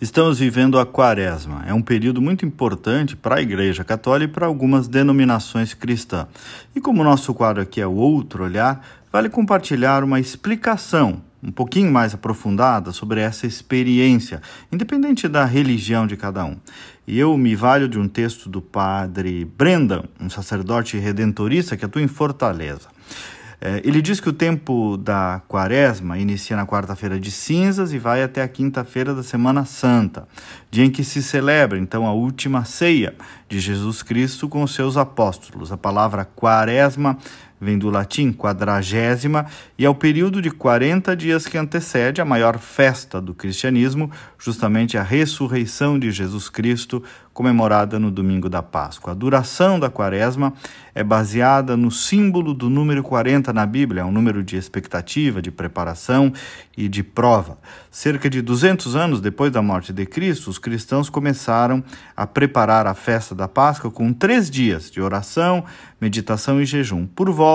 Estamos vivendo a Quaresma. É um período muito importante para a Igreja Católica e para algumas denominações cristãs. E como o nosso quadro aqui é o Outro Olhar, vale compartilhar uma explicação um pouquinho mais aprofundada sobre essa experiência, independente da religião de cada um. E eu me valho de um texto do padre Brendan, um sacerdote redentorista que atua em Fortaleza. É, ele diz que o tempo da quaresma inicia na quarta-feira de cinzas e vai até a quinta-feira da Semana Santa, dia em que se celebra então a última ceia de Jesus Cristo com os seus apóstolos. A palavra quaresma vem do latim quadragésima e é o período de 40 dias que antecede a maior festa do cristianismo, justamente a ressurreição de Jesus Cristo, comemorada no domingo da Páscoa. A duração da quaresma é baseada no símbolo do número 40 na Bíblia, é um número de expectativa, de preparação e de prova. Cerca de 200 anos depois da morte de Cristo, os cristãos começaram a preparar a festa da Páscoa com três dias de oração, meditação e jejum. Por volta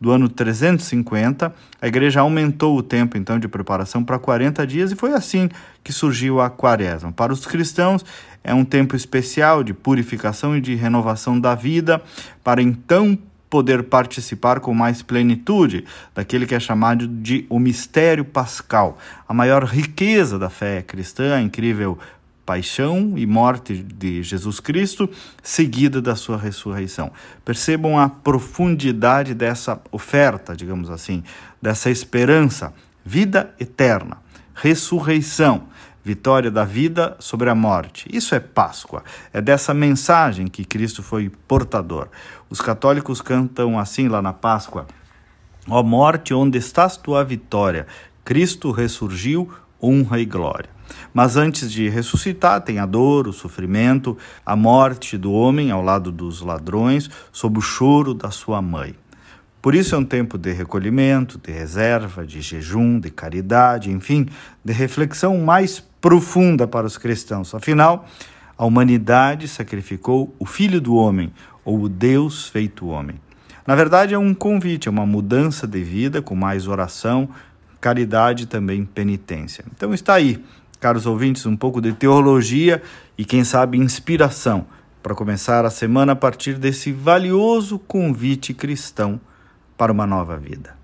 do ano 350, a igreja aumentou o tempo então de preparação para 40 dias e foi assim que surgiu a quaresma. Para os cristãos, é um tempo especial de purificação e de renovação da vida, para então poder participar com mais plenitude daquele que é chamado de o mistério pascal, a maior riqueza da fé cristã, a incrível paixão e morte de Jesus Cristo, seguida da sua ressurreição. Percebam a profundidade dessa oferta, digamos assim, dessa esperança, vida eterna, ressurreição vitória da vida sobre a morte. Isso é Páscoa. É dessa mensagem que Cristo foi portador. Os católicos cantam assim lá na Páscoa: Ó oh morte, onde estás tua vitória? Cristo ressurgiu, honra e glória. Mas antes de ressuscitar, tem a dor, o sofrimento, a morte do homem ao lado dos ladrões, sob o choro da sua mãe. Por isso é um tempo de recolhimento, de reserva, de jejum, de caridade, enfim, de reflexão mais profunda para os cristãos. Afinal, a humanidade sacrificou o Filho do Homem, ou o Deus feito homem. Na verdade, é um convite, é uma mudança de vida com mais oração, caridade também penitência. Então está aí, caros ouvintes, um pouco de teologia e, quem sabe, inspiração para começar a semana a partir desse valioso convite cristão para uma nova vida.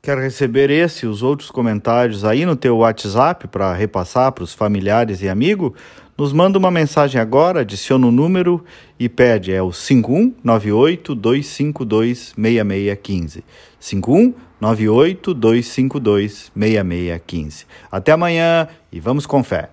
Quer receber esse e os outros comentários aí no teu WhatsApp para repassar para os familiares e amigos? Nos manda uma mensagem agora, adiciona o número e pede, é o 5198-252-6615. 5198-252-6615. Até amanhã e vamos com fé.